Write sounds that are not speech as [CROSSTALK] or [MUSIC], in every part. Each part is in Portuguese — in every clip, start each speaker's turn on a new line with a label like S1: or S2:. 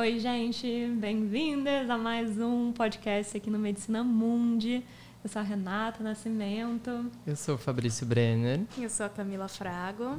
S1: Oi, gente, bem-vindas a mais um podcast aqui no Medicina Mundi. Eu sou a Renata Nascimento.
S2: Eu sou o Fabrício Brenner.
S3: Eu sou a Camila Frago.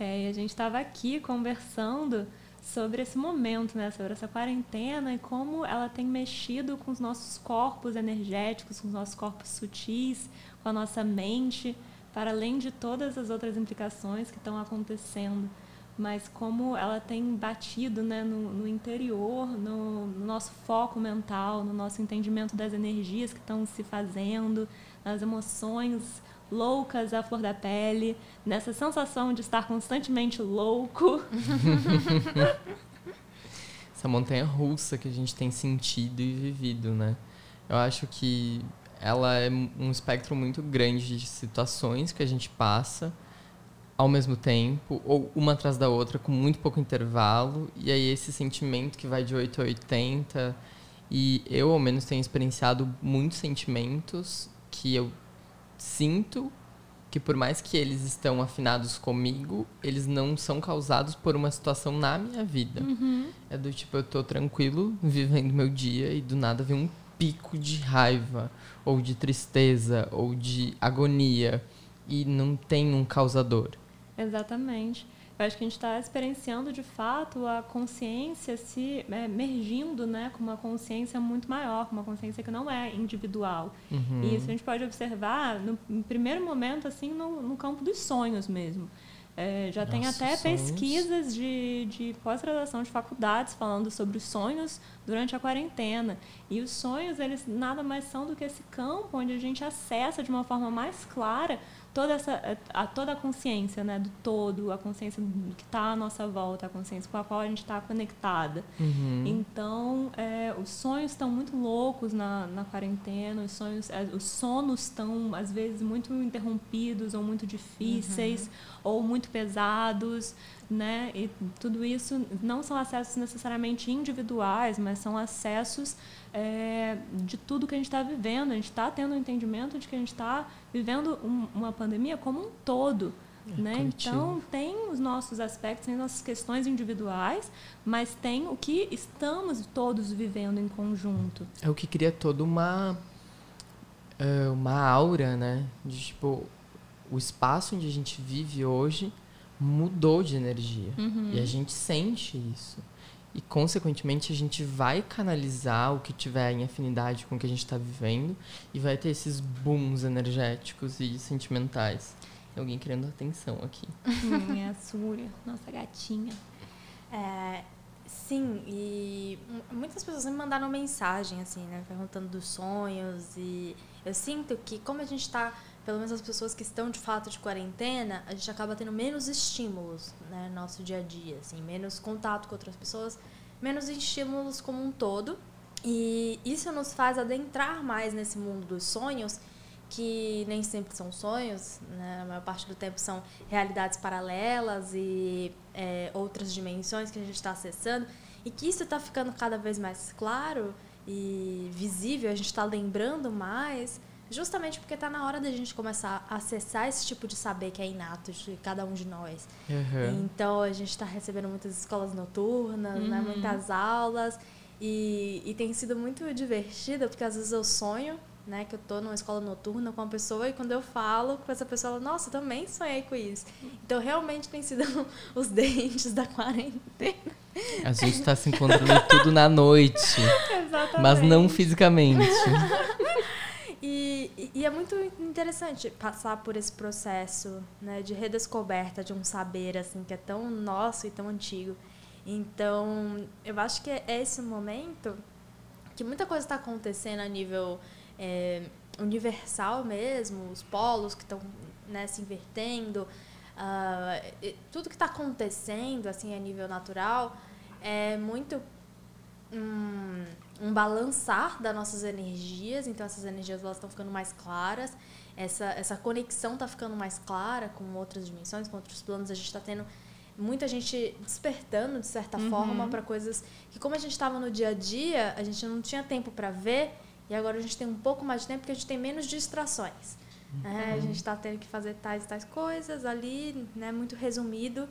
S1: É, e a gente estava aqui conversando sobre esse momento, né, sobre essa quarentena e como ela tem mexido com os nossos corpos energéticos, com os nossos corpos sutis, com a nossa mente, para além de todas as outras implicações que estão acontecendo mas como ela tem batido né, no, no interior, no, no, nosso foco mental, no nosso entendimento das energias que estão se fazendo, nas emoções loucas à flor da pele, nessa sensação de estar constantemente louco. [LAUGHS]
S2: Essa montanha russa que a gente tem sentido e vivido, né? Eu acho que ela é um espectro muito grande de situações que a gente passa ao mesmo tempo, ou uma atrás da outra, com muito pouco intervalo, e aí esse sentimento que vai de 8 a 80, e eu, ao menos, tenho experienciado muitos sentimentos que eu sinto que por mais que eles estão afinados comigo, eles não são causados por uma situação na minha vida.
S1: Uhum.
S2: É do tipo, eu tô tranquilo, vivendo meu dia, e do nada vem um pico de raiva, ou de tristeza, ou de agonia, e não tem um causador.
S1: Exatamente. Eu acho que a gente está experienciando de fato a consciência se é, mergindo né, com uma consciência muito maior, uma consciência que não é individual.
S2: Uhum.
S1: E isso a gente pode observar no, no primeiro momento assim no, no, campo dos sonhos mesmo. É, já Nossa, tem até sonhos. pesquisas de, de pós-graduação de faculdades falando sobre os sonhos durante a quarentena. E os sonhos, eles nada mais são do que esse campo onde a gente acessa de uma forma mais clara toda essa a toda a consciência né do todo a consciência que está à nossa volta a consciência com a qual a gente está conectada
S2: uhum.
S1: então é, os sonhos estão muito loucos na, na quarentena os sonhos é, os sonos estão às vezes muito interrompidos ou muito difíceis uhum. ou muito pesados né e tudo isso não são acessos necessariamente individuais mas são acessos é, de tudo que a gente está vivendo. A gente está tendo um entendimento de que a gente está vivendo um, uma pandemia como um todo. É, né? Então, tem os nossos aspectos, tem nossas questões individuais, mas tem o que estamos todos vivendo em conjunto.
S2: É o que cria toda uma, é, uma aura, né? De tipo, o espaço onde a gente vive hoje mudou de energia.
S1: Uhum.
S2: E a gente sente isso e consequentemente a gente vai canalizar o que tiver em afinidade com o que a gente está vivendo e vai ter esses booms energéticos e sentimentais. Tem alguém querendo atenção aqui.
S1: Hum, é a Súria, nossa gatinha.
S3: É, sim, e muitas pessoas me mandaram mensagem, assim, né, perguntando dos sonhos e eu sinto que como a gente está pelo menos as pessoas que estão de fato de quarentena, a gente acaba tendo menos estímulos, né, no nosso dia a dia, assim, menos contato com outras pessoas, menos estímulos como um todo. E isso nos faz adentrar mais nesse mundo dos sonhos, que nem sempre são sonhos, né? a maior parte do tempo são realidades paralelas e é, outras dimensões que a gente está acessando, e que isso está ficando cada vez mais claro e visível, a gente está lembrando mais Justamente porque está na hora da gente começar a acessar esse tipo de saber que é inato de cada um de nós.
S2: Uhum.
S3: Então a gente está recebendo muitas escolas noturnas, né, uhum. né, muitas aulas. E, e tem sido muito divertido, porque às vezes eu sonho né, que eu estou numa escola noturna com uma pessoa e quando eu falo com essa pessoa, ela, nossa, também sonhei com isso. Então realmente tem sido [LAUGHS] os dentes da quarentena.
S2: A gente está se encontrando tudo na noite. [LAUGHS]
S1: Exatamente.
S2: Mas não fisicamente. [LAUGHS]
S3: E, e, é muito interessante passar por esse processo né, de redescoberta de um saber assim que é tão nosso e tão antigo. Então, eu acho que é esse momento que muita coisa está acontecendo a nível é, universal mesmo, os polos que estão né, se invertendo, uh, tudo que está acontecendo assim a nível natural é muito hum, um balançar das nossas energias, então essas energias elas estão ficando mais claras, essa, essa conexão está ficando mais clara com outras dimensões, com outros planos, a gente está tendo muita gente despertando de certa uhum. forma para coisas que como a gente estava no dia a dia, a gente não tinha tempo para ver e agora a gente tem um pouco mais de tempo porque a gente tem menos distrações. Uhum. Né? A gente está tendo que fazer tais tais coisas ali, né, muito resumido.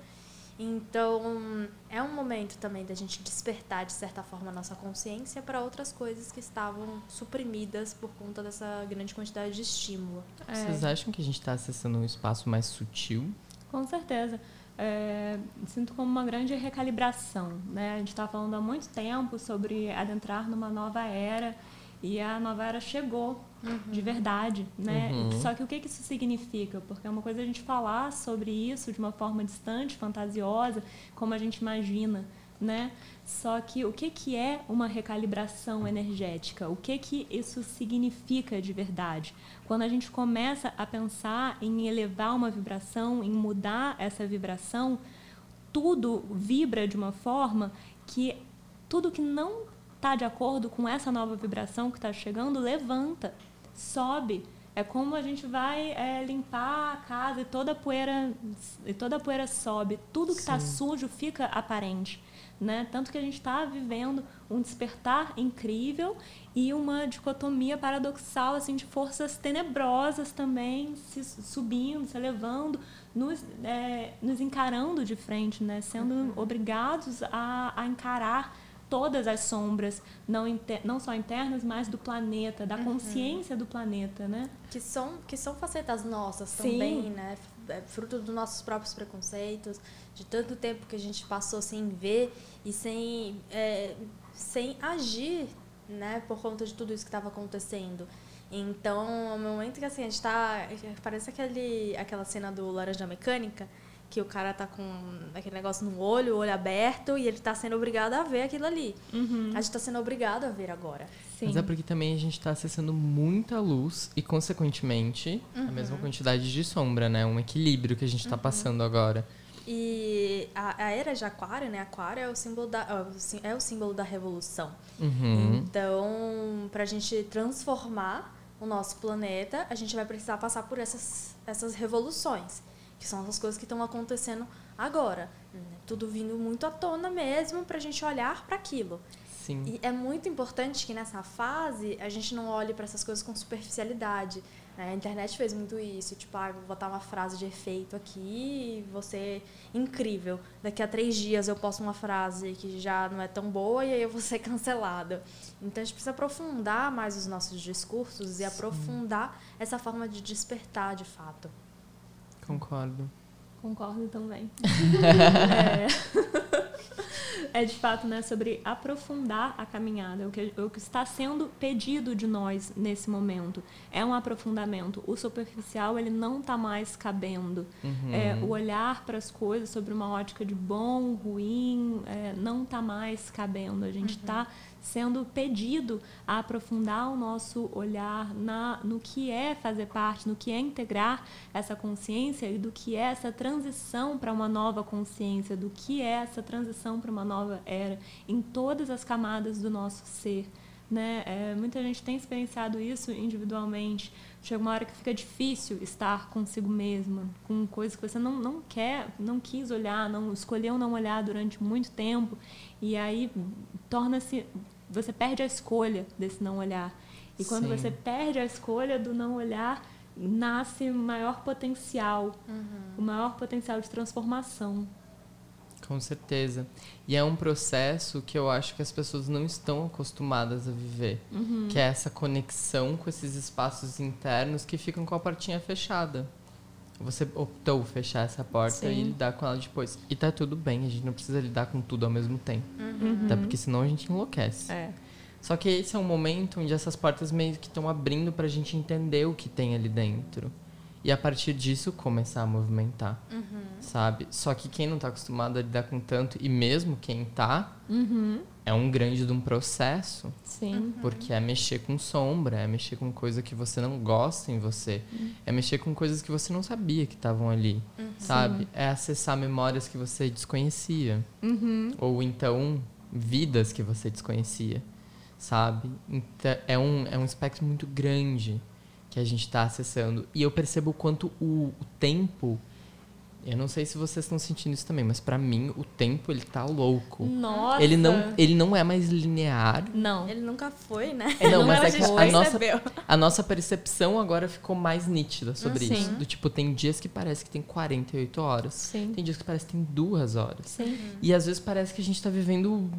S3: Então, é um momento também da gente despertar, de certa forma, a nossa consciência para outras coisas que estavam suprimidas por conta dessa grande quantidade de estímulo.
S2: É. Vocês acham que a gente está acessando um espaço mais sutil?
S1: Com certeza. É, sinto como uma grande recalibração. Né? A gente está falando há muito tempo sobre adentrar numa nova era e a nova era chegou uhum. de verdade, né? Uhum. Só que o que, isso significa? Porque é uma coisa a gente falar sobre isso de uma forma distante, fantasiosa, como a gente imagina, né? Só que o que, que é uma recalibração energética? O que, que isso significa de verdade? Quando a gente começa a pensar em elevar uma vibração, em mudar essa vibração, tudo vibra de uma forma que tudo que não está de acordo com essa nova vibração que está chegando, levanta, sobe. É como a gente vai é, limpar a casa e toda a poeira, e toda a poeira sobe. Tudo que está sujo fica aparente. Né? Tanto que a gente está vivendo um despertar incrível e uma dicotomia paradoxal assim de forças tenebrosas também se subindo, se elevando, nos, é, nos encarando de frente, né? sendo uhum. obrigados a, a encarar todas as sombras, não, inter, não só internas, mas do planeta, da uhum. consciência do planeta, né?
S3: Que são, que são facetas nossas Sim. também, né? É fruto dos nossos próprios preconceitos, de tanto tempo que a gente passou sem ver e sem, é, sem agir, né? Por conta de tudo isso que estava acontecendo. Então, no momento que assim, a gente está Parece aquele, aquela cena do Laranja Mecânica, que o cara tá com aquele negócio no olho, o olho aberto, e ele tá sendo obrigado a ver aquilo ali. Uhum. A gente tá sendo obrigado a ver agora.
S2: Sim. Mas é porque também a gente tá acessando muita luz e, consequentemente, uhum. a mesma quantidade de sombra, né? Um equilíbrio que a gente tá uhum. passando agora.
S3: E a, a, era de Aquário, né? Aquário é o símbolo da, é o símbolo da revolução. Uhum. Então, para a gente transformar o nosso planeta, a gente vai precisar passar por essas, essas revoluções que são as coisas que estão acontecendo agora. Né? Tudo vindo muito à tona mesmo para a gente olhar para aquilo.
S2: Sim.
S3: E é muito importante que nessa fase a gente não olhe para essas coisas com superficialidade. Né? A internet fez muito isso, tipo, ah, vou botar uma frase de efeito aqui, você incrível. Daqui a três dias eu posto uma frase que já não é tão boa e aí eu vou ser cancelada. Então a gente precisa aprofundar mais os nossos discursos e Sim. aprofundar essa forma de despertar de fato.
S2: Concordo.
S1: Concordo também. [LAUGHS] é. [LAUGHS] é de fato né, sobre aprofundar a caminhada, o que, o que está sendo pedido de nós nesse momento. É um aprofundamento. O superficial ele não está mais cabendo. Uhum. É, o olhar para as coisas sobre uma ótica de bom, ruim, é, não está mais cabendo. A gente está uhum sendo pedido a aprofundar o nosso olhar na, no que é fazer parte, no que é integrar essa consciência e do que é essa transição para uma nova consciência, do que é essa transição para uma nova era, em todas as camadas do nosso ser. Né? É, muita gente tem experienciado isso individualmente. Chega uma hora que fica difícil estar consigo mesma, com coisas que você não, não quer, não quis olhar, não escolheu não olhar durante muito tempo. E aí torna-se você perde a escolha desse não olhar. E quando Sim. você perde a escolha do não olhar, nasce o maior potencial, uhum. o maior potencial de transformação.
S2: Com certeza. E é um processo que eu acho que as pessoas não estão acostumadas a viver, uhum. que é essa conexão com esses espaços internos que ficam com a portinha fechada. Você optou fechar essa porta Sim. e lidar com ela depois. E tá tudo bem, a gente não precisa lidar com tudo ao mesmo tempo. Uhum. Até porque senão a gente enlouquece.
S1: É.
S2: Só que esse é um momento onde essas portas meio que estão abrindo pra gente entender o que tem ali dentro. E a partir disso começar a movimentar, uhum. sabe? Só que quem não tá acostumado a lidar com tanto, e mesmo quem tá, uhum é um grande de um processo.
S1: Sim. Uhum.
S2: Porque é mexer com sombra, é mexer com coisa que você não gosta em você. Uhum. É mexer com coisas que você não sabia que estavam ali, uhum. sabe? Sim. É acessar memórias que você desconhecia.
S1: Uhum.
S2: Ou então, vidas que você desconhecia, sabe? Então, é um, é um espectro muito grande que a gente está acessando. E eu percebo o quanto o, o tempo Eu não sei se vocês estão sentindo isso também, mas para mim o tempo ele tá louco.
S1: Nossa.
S2: Ele não, ele não é mais linear.
S1: Não.
S3: Ele nunca foi, né?
S2: É, não,
S3: Não,
S2: mas
S3: a
S2: é que a nossa, a nossa percepção agora ficou mais nítida sobre
S1: Sim.
S2: isso. Do tipo, tem dias que parece que tem 48 horas.
S1: Sim.
S2: Tem dias que parece que tem duas horas.
S1: Sim.
S2: E às vezes parece que a gente tá vivendo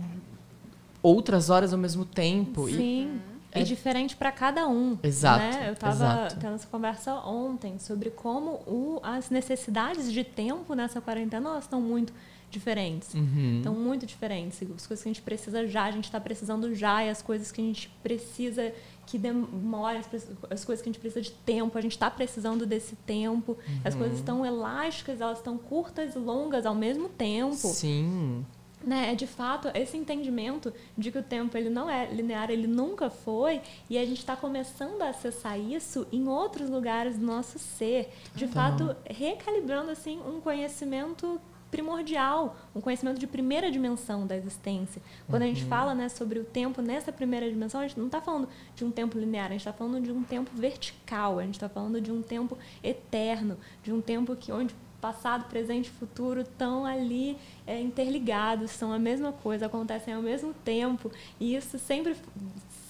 S2: outras horas ao mesmo tempo. E
S1: Sim.
S2: É-
S1: E diferente para cada um.
S2: Exato,
S1: Né? Eu estava tendo essa conversa ontem sobre como o, as necessidades de tempo nessa quarentena elas estão muito diferentes.
S2: Uhum.
S1: Estão muito diferentes. As coisas que a gente precisa já, a gente está precisando já, e as coisas que a gente precisa que demore, as, as coisas que a gente precisa de tempo, a gente está precisando desse tempo. As
S2: Uhum.
S1: coisas estão elásticas, elas estão curtas e longas ao mesmo tempo
S2: Sim.
S1: Né, é de fato esse entendimento de que o tempo ele não é linear, ele nunca foi, e a gente está começando a acessar isso em outros lugares do nosso ser, de fato recalibrando assim um conhecimento primordial, um conhecimento de primeira dimensão da existência. Quando a gente fala né, sobre o tempo nessa primeira dimensão, a gente não está falando de um tempo linear, a gente está falando de um tempo vertical, a gente está falando de um tempo eterno, de um tempo que onde passado, presente e futuro estão ali é, interligados, são a mesma coisa, acontecem ao mesmo tempo. E isso sempre,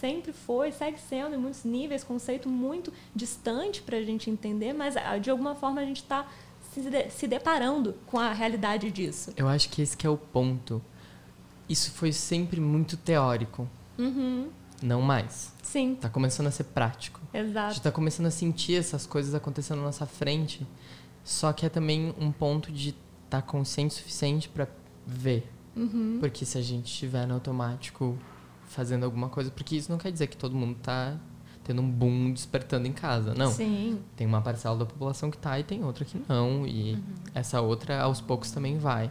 S1: sempre foi, segue sendo em muitos níveis, conceito muito distante para a gente entender, mas ah, de alguma forma a gente está se, de- se deparando com a realidade disso.
S2: Eu acho que esse que é o ponto. Isso foi sempre muito teórico,
S1: Uhum.
S2: não mais.
S1: Sim,
S2: Tá começando a ser prático. A
S1: exato.
S2: gente tá começando a sentir essas coisas acontecendo na nossa frente. Só que é também um ponto de estar tá consciente o suficiente para ver.
S1: Uhum.
S2: Porque se a gente estiver no automático fazendo alguma coisa, porque isso não quer dizer que todo mundo tá tendo um boom despertando em casa, não.
S1: Sim,
S2: Tem uma parcela da população que tá e tem outra que não. E essa outra, aos poucos, também vai.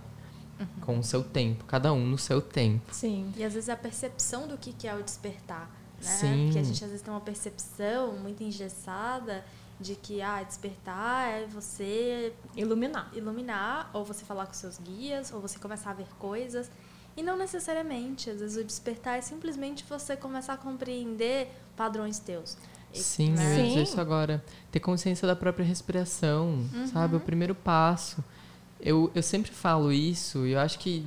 S2: Com o seu tempo. Cada um no seu tempo.
S1: sim.
S3: E às vezes a percepção do que que é o despertar, né?
S2: Sim.
S3: Porque a gente às vezes tem uma percepção muito engessada de que ah, despertar é você
S1: Iluminar.
S3: iluminar, ou você falar com seus guias, ou você começar a ver coisas. E não necessariamente. Às vezes o despertar é simplesmente você começar a compreender padrões teus.
S2: Sim,
S3: né?
S2: eu ia dizer isso agora. Ter consciência da própria respiração,
S3: Uhum.
S2: sabe? O primeiro passo. Eu, eu sempre falo isso e eu acho que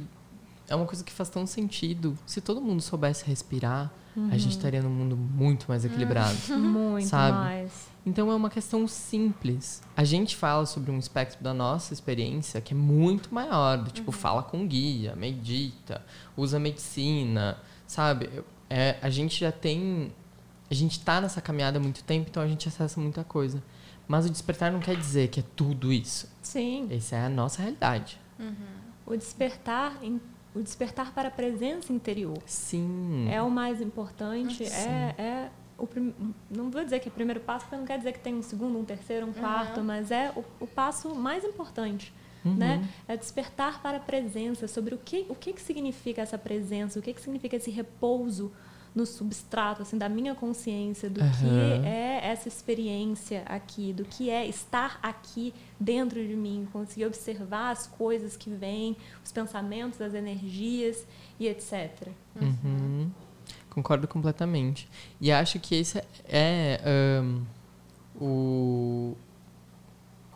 S2: é uma coisa que faz tão sentido. Se todo mundo soubesse respirar, a gente estaria num mundo muito mais equilibrado. [LAUGHS]
S1: Muito
S2: Sabe?
S1: mais.
S2: Então é uma questão simples. A gente fala sobre um espectro da nossa experiência que é muito maior, do tipo, fala com guia, medita, usa medicina, sabe? É, a gente já tem. A gente tá nessa caminhada há muito tempo, então a gente acessa muita coisa. Mas o despertar não quer dizer que é tudo isso.
S1: Sim.
S2: Essa é a nossa realidade.
S1: O despertar, em- o despertar para a presença interior.
S2: Sim.
S1: É o mais importante,
S2: Sim.
S1: é, é o prim... não vou dizer que é o primeiro passo, porque não quer dizer que tem um segundo, um terceiro, um quarto, mas é o, o passo mais importante,
S2: Uhum.
S1: né? É despertar para a presença, sobre o que, o que, que significa essa presença, o que, que significa esse repouso no substrato, assim, da minha consciência, do
S2: Aham.
S1: que é essa experiência aqui, do que é estar aqui dentro de mim, conseguir observar as coisas que vêm, os pensamentos, as energias e etc.
S2: Uhum. Concordo completamente. E acho que esse é ahn, o.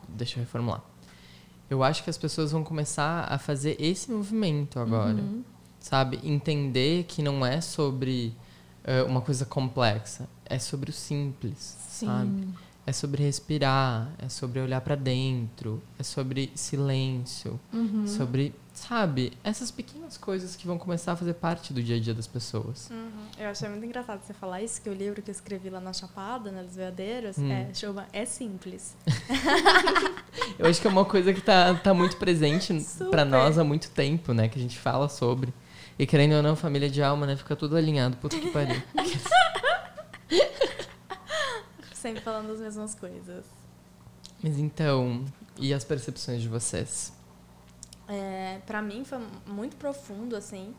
S2: Deixa eu reformular. Eu acho que as pessoas vão começar a fazer esse movimento agora.
S1: Uhum.
S2: Sabe? Entender que não é sobre ah, uma coisa complexa. É sobre o simples. Sabe? É sobre respirar. É sobre olhar para dentro. É sobre silêncio.
S1: Uhum.
S2: Sobre, sabe? Essas pequenas coisas que vão começar a fazer parte do dia a dia das pessoas.
S3: Uhum. Eu achei muito engraçado você falar isso, que o livro que eu escrevi lá na Chapada, né, dos Veadeiros,
S2: Hum.
S3: é, chama É Simples. [LAUGHS]
S2: Eu acho que é uma coisa que tá, tá muito presente [LAUGHS] pra nós há muito tempo, né? Que a gente fala sobre. E querendo ou não, família de alma, né? Fica tudo alinhado. Puta que pariu. [LAUGHS]
S3: Sempre falando as mesmas coisas.
S2: Mas então, e as percepções de vocês?
S3: É, para mim foi muito profundo, assim.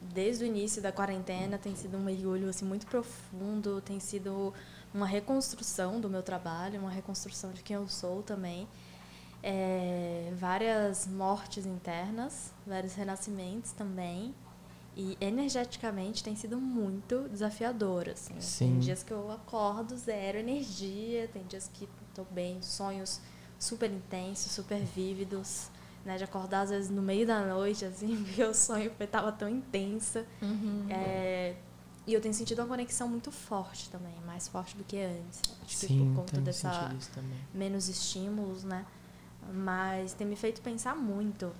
S3: Desde o início da quarentena tem sido um mergulho assim, muito profundo, tem sido uma reconstrução do meu trabalho, uma reconstrução de quem eu sou também. É, várias mortes internas, vários renascimentos também. E energeticamente tem sido muito desafiador, assim.
S2: Sim.
S3: Tem dias que eu acordo zero energia, tem dias que estou bem, sonhos super intensos, super vívidos, né? De acordar às vezes no meio da noite, assim, [LAUGHS] porque o sonho estava tão intenso.
S1: Uhum.
S3: É, e eu tenho sentido uma conexão muito forte também, mais forte do que antes. Acho
S2: Sim,
S3: que por conta dessa menos estímulos, né? Mas tem me feito pensar muito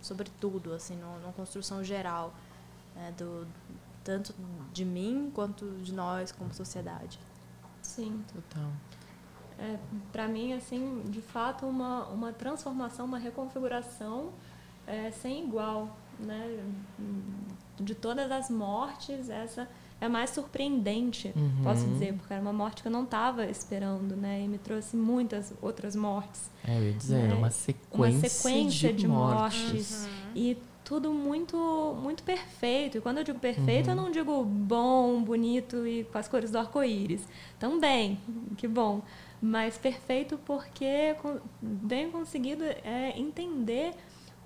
S3: sobre tudo, assim, numa, numa construção geral, né? do tanto de mim quanto de nós como sociedade.
S1: Sim.
S2: Total.
S1: É, para mim, assim, de fato, uma, uma transformação, uma reconfiguração é, sem igual, né? De todas as mortes, essa é mais surpreendente,
S2: Uhum.
S1: posso dizer, porque era uma morte que eu não estava esperando, né? E me trouxe muitas outras mortes.
S2: É, eu ia dizer,
S1: Né?
S2: uma
S1: Uma
S2: sequência,
S1: sequência
S2: de,
S1: de
S2: mortes.
S1: mortes. E tudo muito muito perfeito. E quando eu digo perfeito,
S2: Uhum.
S1: eu não digo bom, bonito e com as cores do arco-íris. Também, que bom. Mas perfeito porque bem conseguido é entender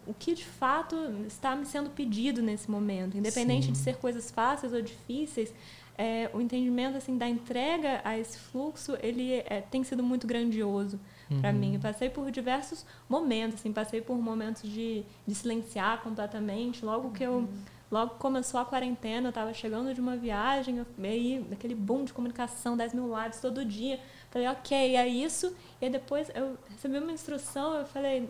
S1: o que de fato está me sendo pedido nesse momento, independente
S2: Sim.
S1: de ser coisas fáceis ou difíceis. é, o entendimento assim da entrega a esse fluxo ele é, tem sido muito grandioso para
S2: Uhum.
S1: mim. Eu passei por diversos momentos, assim, passei por momentos de, de silenciar completamente. Logo que eu, logo que começou a quarentena, eu estava chegando de uma viagem, eu, aí aquele boom de comunicação, 10 mil lives todo dia. Falei, ok, é isso. E aí depois eu recebi uma instrução, eu falei,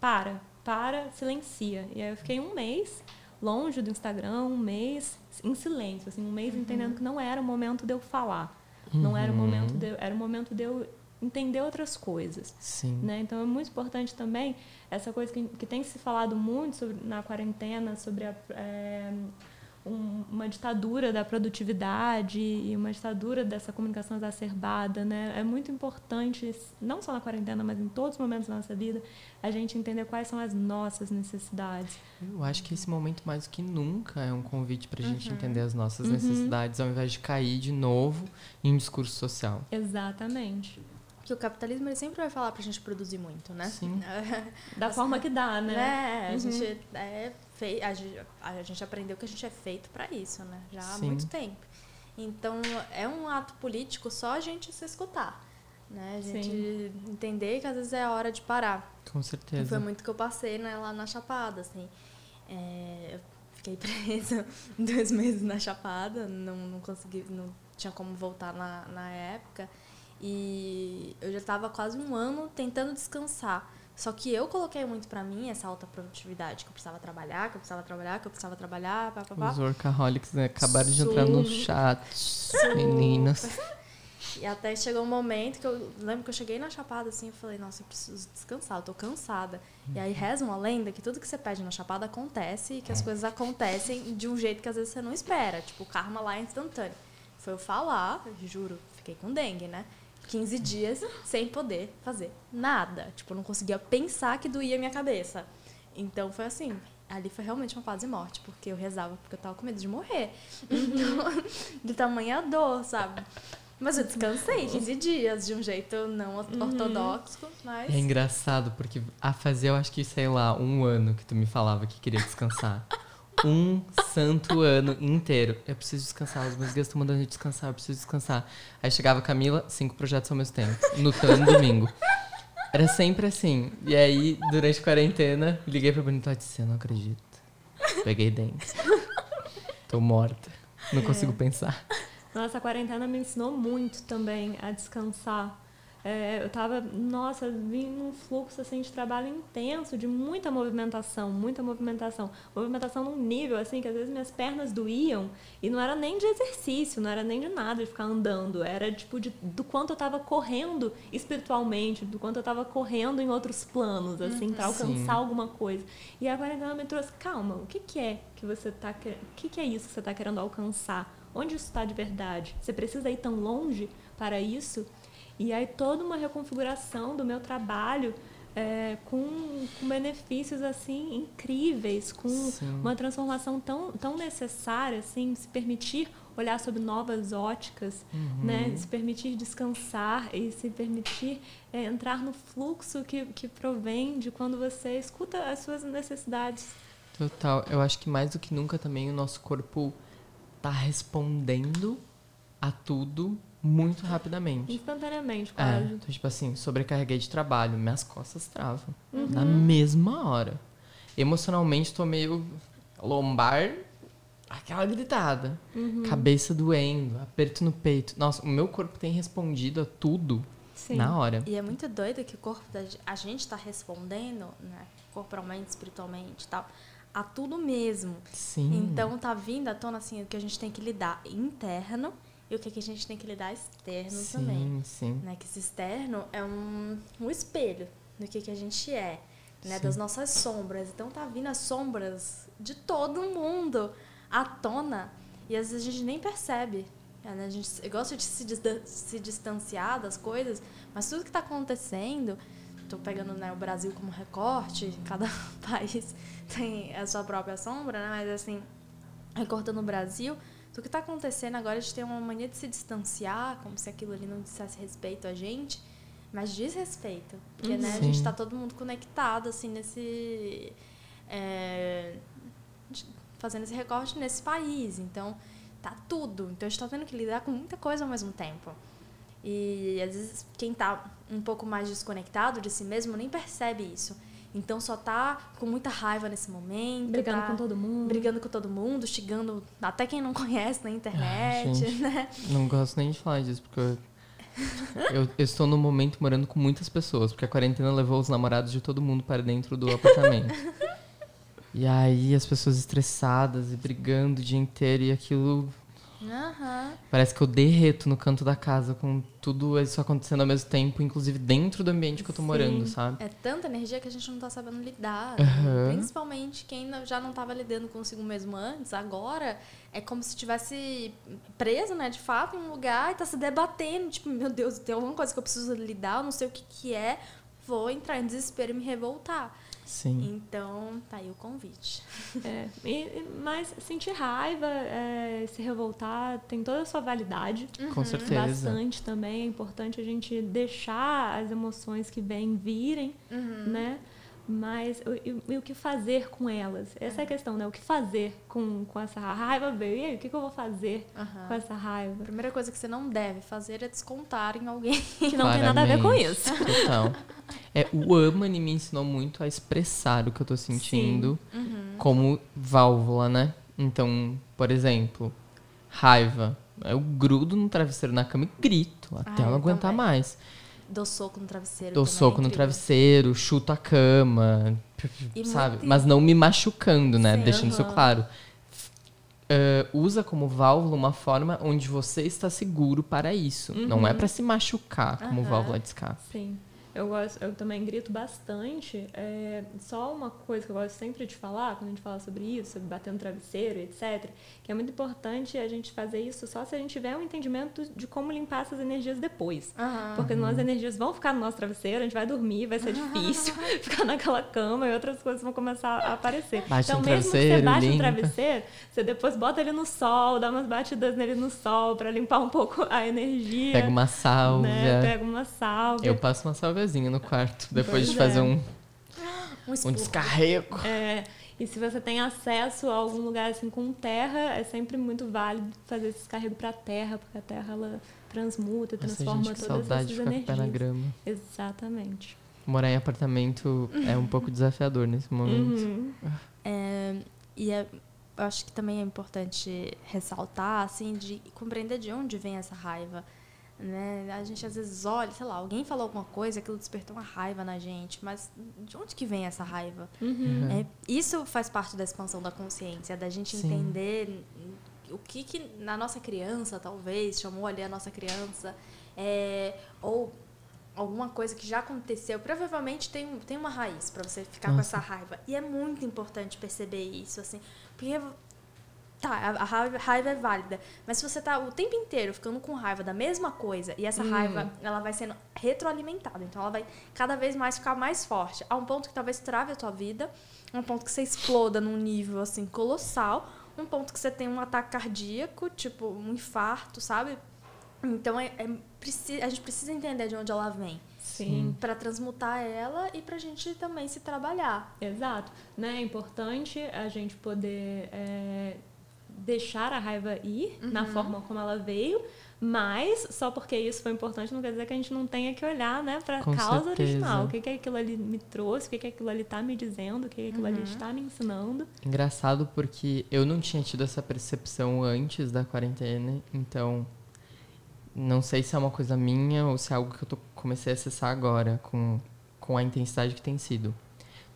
S1: para, para, silencia. E aí eu fiquei um mês longe do Instagram, um mês em silêncio, assim, um mês entendendo que não era o momento de eu falar. Não era o
S2: Uhum.
S1: momento de, era o momento de eu entender outras coisas.
S2: Sim.
S1: Né? Então é muito importante também essa coisa que, que tem se falado muito sobre, na quarentena sobre a, é, um- uma ditadura da produtividade e uma ditadura dessa comunicação exacerbada. Né? É muito importante, não só na quarentena, mas em todos os momentos da nossa vida, a gente entender quais são as nossas necessidades.
S2: Eu acho que esse momento, mais do que nunca, é um convite pra gente
S3: Uhum.
S2: entender as nossas
S1: Uhum.
S2: necessidades, ao invés de cair de novo em um discurso social.
S1: Exatamente.
S3: Que o capitalismo ele sempre vai falar pra gente produzir muito, né?
S2: Sim. [LAUGHS]
S1: Da forma que dá, né?
S3: Né? A,
S1: Uhum.
S3: gente é fei a, gente, a gente aprendeu que a gente é feito para isso, né? Já há
S2: Sim.
S3: muito tempo. Então, é um ato político só a gente se escutar. Né? A gente entender que às vezes é a hora de parar.
S2: Com
S3: E
S2: certeza.
S3: foi muito que eu passei né, lá na Chapada, assim. É, eu fiquei [LAUGHS] presa dois meses na Chapada, não, não consegui, não tinha como voltar na, na época. E eu já estava quase um ano tentando descansar. Só que eu coloquei muito pra mim essa alta produtividade, que eu precisava trabalhar, que eu precisava trabalhar, que eu precisava trabalhar, pá, pá, pá.
S2: Os workaholics né, acabaram de entrar no
S3: Su-
S2: chat, meninas.
S3: E até chegou um momento que eu lembro que eu cheguei na Chapada assim e falei, nossa, eu preciso descansar, eu tô cansada. E aí reza uma lenda que tudo que você pede na Chapada acontece e que as coisas acontecem de um jeito que às vezes você não espera. Tipo, o karma lá é instantâneo. Foi eu falar, juro, fiquei com dengue, né? 15 dias sem poder fazer nada. Tipo, eu não conseguia pensar que doía a minha cabeça. Então foi assim, ali foi realmente uma quase morte, porque eu rezava porque eu tava com medo de morrer. Então, [LAUGHS] de tamanha dor, sabe? Mas eu descansei 15 dias de um jeito não ortodoxo, mas.
S2: É engraçado, porque a fazer, eu acho que, sei lá, um ano que tu me falava que queria descansar. [LAUGHS] Um santo ano inteiro. Eu preciso descansar, as minhas estão mandando eu descansar, eu preciso descansar. Aí chegava a Camila, cinco projetos ao mesmo tempo. No no domingo. Era sempre assim. E aí, durante a quarentena, liguei pra Bonita e disse, eu não acredito. Peguei dengue. Tô morta. Não consigo pensar.
S1: Nossa, a quarentena me ensinou muito também a descansar. É, eu tava, nossa, vim num fluxo assim, de trabalho intenso, de muita movimentação, muita movimentação. Movimentação num nível assim que às vezes minhas pernas doíam e não era nem de exercício, não era nem de nada de ficar andando, era tipo de, do quanto eu tava correndo espiritualmente, do quanto eu tava correndo em outros planos, assim, para
S2: Sim.
S1: alcançar alguma coisa. E a quarentena me trouxe, calma, o que, que é que você tá querendo, o que, que é isso que você tá querendo alcançar? Onde isso está de verdade? Você precisa ir tão longe para isso? E aí toda uma reconfiguração do meu trabalho é, com, com benefícios assim incríveis, com
S2: Sim.
S1: uma transformação tão, tão necessária, assim, se permitir olhar sob novas óticas,
S2: Uhum.
S1: né? se permitir descansar e se permitir é, entrar no fluxo que, que provém de quando você escuta as suas necessidades.
S2: Total. Eu acho que mais do que nunca também o nosso corpo tá respondendo a tudo muito rapidamente.
S1: Instantaneamente,
S2: É,
S1: quase.
S2: então, tipo assim, sobrecarreguei de trabalho, minhas costas travam.
S1: Uhum.
S2: Na mesma hora. Emocionalmente, tô meio lombar, aquela gritada.
S1: Uhum.
S2: Cabeça doendo, aperto no peito. Nossa, o meu corpo tem respondido a tudo
S1: Sim.
S2: na hora.
S3: E é muito doido que o corpo da a gente está respondendo, né, corporalmente, espiritualmente e tal, a tudo mesmo.
S2: Sim.
S3: Então tá vindo à tona assim o que a gente tem que lidar interno e o que, que a gente tem que lidar externo
S2: sim,
S3: também.
S2: sim.
S3: Né? Que esse externo é um, um espelho do que, que a gente é, né?
S2: Sim.
S3: Das nossas sombras. Então tá vindo as sombras de todo mundo à tona e às vezes a gente nem percebe. né? A gente gosta de se, se distanciar das coisas, mas tudo que está acontecendo, estou pegando né, o Brasil como recorte, [LAUGHS] cada país tem a sua própria sombra, né? mas assim, recortando o Brasil, tudo que está acontecendo agora a gente tem uma mania de se distanciar, como se aquilo ali não dissesse respeito a gente, mas diz respeito. Porque né, a
S2: Sim.
S3: gente está todo mundo conectado, assim, nesse. é, fazendo esse recorte nesse país. Então, tá tudo. Então, a gente tá tendo que lidar com muita coisa ao mesmo tempo. E às vezes quem tá um pouco mais desconectado de si mesmo nem percebe isso. Então só tá com muita raiva nesse momento.
S1: Brigando
S3: tá
S1: com todo mundo.
S3: Brigando com todo mundo, xingando até quem não conhece na internet,
S2: Ah, gente.
S3: né?
S2: Não gosto nem de falar disso, porque eu, [LAUGHS] eu, eu estou no momento morando com muitas pessoas, porque a quarentena levou os namorados de todo mundo para dentro do apartamento. [LAUGHS] e aí as pessoas estressadas e brigando o dia inteiro e aquilo
S3: Aham.
S2: parece que eu derreto no canto da casa com tudo isso acontecendo ao mesmo tempo, inclusive dentro do ambiente que eu tô
S1: Sim.
S2: morando, sabe?
S3: É tanta energia que a gente não tá sabendo lidar. Né? Principalmente quem já não estava lidando consigo mesmo antes, agora é como se tivesse preso, né, de fato, em um lugar e tá se debatendo. Tipo, meu Deus, tem alguma coisa que eu preciso lidar, eu não sei o que, que é, vou entrar em desespero e me revoltar.
S2: Sim.
S3: Então, tá aí o convite. [LAUGHS]
S1: É, e- mas sentir raiva, é, se revoltar, tem toda a sua validade.
S2: Com certeza.
S1: Bastante também. É importante a gente deixar as emoções que vêm virem, né? Mas o, e- e o que fazer com elas? Essa é a questão, né? O que fazer com, com essa raiva veio? E aí, o que, que eu vou fazer
S3: Aham.
S1: com essa
S3: A
S1: raiva?
S3: primeira coisa que você não deve fazer é descontar em alguém.
S1: Que não tem nada a ver com
S2: Claramente.
S1: isso.
S2: Total. [LAUGHS] É, o Amani me ensinou muito a expressar o que eu tô sentindo como válvula, né? Então, por exemplo, raiva. Eu grudo no travesseiro na cama e grito até
S3: Ah,
S2: eu não
S3: eu
S2: aguentar
S3: também.
S2: mais.
S3: Dou soco no travesseiro.
S2: Dou
S3: é
S2: soco no
S3: incrível.
S2: travesseiro, chuto a cama,
S3: E
S2: sabe?
S3: muito-
S2: Mas não me machucando, né?
S3: Sim,
S2: Deixando isso
S1: aham.
S2: claro. Eh, usa como válvula uma forma onde você está seguro para isso. Não é para se machucar como válvula de escape.
S1: Sim. Eu, gosto, eu também grito bastante. É, só uma coisa que eu gosto sempre de falar, quando a gente fala sobre isso, sobre bater no travesseiro, etc., que é muito importante a gente fazer isso só se a gente tiver um entendimento de como limpar essas energias depois.
S3: Aham.
S1: Porque senão as energias vão ficar no nosso travesseiro, a gente vai dormir, vai ser difícil [LAUGHS] [LAUGHS] ficar naquela cama e outras coisas vão começar a aparecer.
S2: Bate
S1: então,
S2: no
S1: mesmo que você no
S2: limpa.
S1: travesseiro, você depois bota ele no sol, dá umas batidas nele no sol para limpar um pouco a energia.
S2: Pega uma sálvia.
S1: Né? Pega uma sálvia.
S2: Eu passo uma no quarto depois de
S1: Pois
S2: fazer
S1: é.
S2: um,
S3: Um
S2: um descarrego.
S1: É, e se você tem acesso a algum lugar assim com terra, é sempre muito válido fazer esse descarrego para a terra, porque a terra ela transmuta,
S2: Nossa,
S1: transforma
S2: gente, que
S1: todas
S2: saudade de
S1: essas
S2: ficar com o pé na
S1: energias.
S2: grama.
S1: Exatamente.
S2: Morar em apartamento é um pouco desafiador nesse momento.
S1: Uhum.
S3: É, e é- eu acho que também é importante ressaltar, assim, de compreender de onde vem essa raiva. Né? A gente às vezes olha, sei lá, alguém falou alguma coisa, aquilo despertou uma raiva na gente, mas de onde que vem essa raiva?
S1: Uhum.
S3: É, isso faz parte da expansão da consciência, da gente
S2: Sim.
S3: entender o que, que na nossa criança, talvez, chamou ali a nossa criança, é, ou alguma coisa que já aconteceu. Provavelmente tem, tem uma raiz para você ficar com
S2: Nossa.
S3: essa raiva. E é muito importante perceber isso, assim, porque. Tá, a a raiva, raiva é válida, mas se você tá o tempo inteiro ficando com raiva da mesma coisa e essa
S1: Hum.
S3: raiva ela vai sendo retroalimentada, então ela vai cada vez mais ficar mais forte, a um ponto que talvez trave a tua vida, um ponto que você exploda num nível assim colossal, um ponto que você tem um ataque cardíaco, tipo um infarto, sabe? Então é, é a gente precisa entender de onde ela vem
S1: Sim.
S3: para transmutar ela e pra gente também se trabalhar.
S1: Exato. Né? É importante a gente poder é, deixar a raiva ir na forma como ela veio, mas só porque isso foi importante não quer dizer que a gente não tenha que olhar, né, para
S2: Com
S1: causa
S2: certeza.
S1: original. O que que aquilo ali me trouxe, o que que aquilo ali tá me dizendo, o que que aquilo ali está me ensinando.
S2: Engraçado porque eu não tinha tido essa percepção antes da quarentena, então não sei se é uma coisa minha ou se é algo que eu tô, comecei a acessar agora com, com a intensidade que tem sido.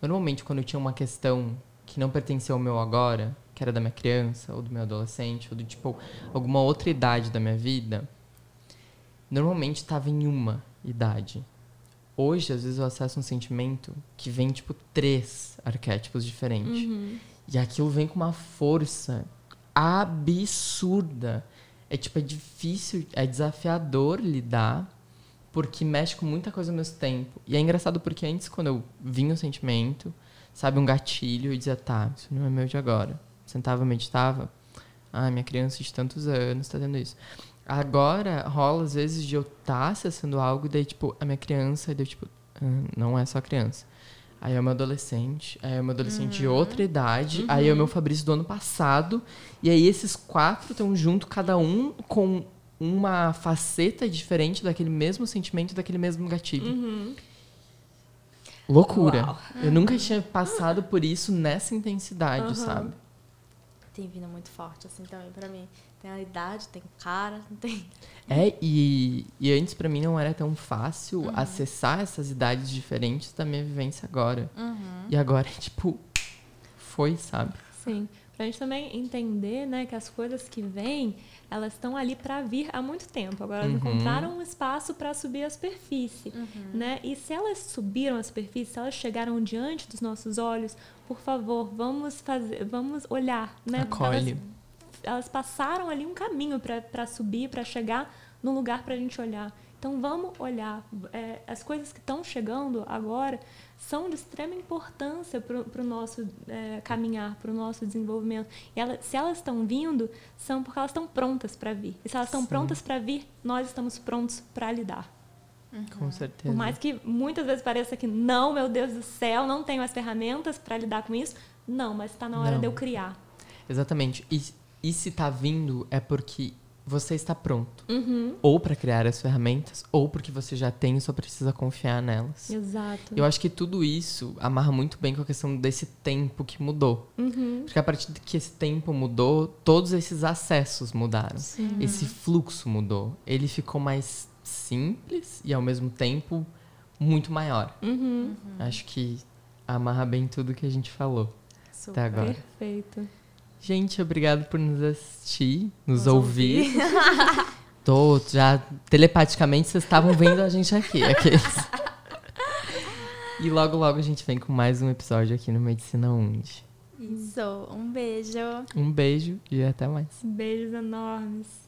S2: Normalmente, quando eu tinha uma questão que não pertencia ao meu agora, que era da minha criança, ou do meu adolescente, ou do tipo, alguma outra idade da minha vida, normalmente estava em uma idade. Hoje, às vezes, eu acesso um sentimento que vem, tipo, três arquétipos diferentes. E aquilo vem com uma força absurda. É tipo, é difícil, é desafiador lidar, porque mexe com muita coisa ao mesmo tempo. E é engraçado porque antes, quando eu vinha o sentimento, sabe, um gatilho, eu dizia, tá, isso não é meu de agora. Sentava, meditava. Ah, minha criança de tantos anos tá tendo isso. Agora, rola às vezes de eu estar tá acessando algo, e daí, tipo, a minha criança, e daí, tipo, ah, não é só criança. Aí é meu adolescente, aí é meu adolescente de outra idade, aí é o meu Fabrício do ano passado. E aí esses quatro estão junto, cada um com uma faceta diferente daquele mesmo sentimento, daquele mesmo gatilho. Loucura.
S1: Uau.
S2: Eu nunca tinha passado por isso nessa intensidade, sabe?
S3: Tem vindo muito forte, assim, também, pra mim. Tem a idade, tem cara, tem...
S2: É, e, e antes pra mim não era tão fácil acessar essas idades diferentes da minha vivência agora. E agora, [LAUGHS] tipo, foi, sabe?
S1: Sim. Pra gente também entender, né, que as coisas que vêm, elas estão ali para vir há muito tempo. Agora elas
S2: Uhum.
S1: encontraram um espaço para subir a superfície, né? E se elas subiram a superfície, se elas chegaram diante dos nossos olhos, por favor, vamos fazer, vamos olhar, né?
S2: Acolhe.
S1: Elas, elas passaram ali um caminho para subir, para chegar no lugar para a gente olhar. Então vamos olhar. É, as coisas que estão chegando agora são de extrema importância para o nosso é, caminhar, para o nosso desenvolvimento. E ela, se elas estão vindo, são porque elas estão prontas para vir. E se elas estão prontas para vir, nós estamos prontos para lidar.
S2: Com certeza.
S1: Por mais que muitas vezes pareça que não, meu Deus do céu, não tenho as ferramentas para lidar com isso. Não, mas está na hora
S2: Não.
S1: de eu criar.
S2: Exatamente. E, e se tá vindo é porque você está pronto.
S1: Uhum.
S2: Ou pra criar as ferramentas, ou porque você já tem e só precisa confiar nelas.
S1: Exato.
S2: Eu acho que tudo isso amarra muito bem com a questão desse tempo que mudou.
S1: Uhum.
S2: Porque a partir de que esse tempo mudou, todos esses acessos mudaram.
S1: Sim.
S2: Esse fluxo mudou. Ele ficou mais simples e ao mesmo tempo muito maior.
S1: Uhum.
S2: Acho que amarra bem tudo que a gente falou
S3: Super.
S2: até agora.
S1: Perfeito.
S2: Gente, obrigado por nos assistir, nos,
S3: Nos
S2: ouvir. [LAUGHS] Tô, já telepaticamente vocês estavam vendo a gente aqui, aqueles. e logo logo a gente vem com mais um episódio aqui no Medicina Onde.
S3: Isso. Um beijo.
S2: Um beijo e até mais.
S1: Beijos enormes.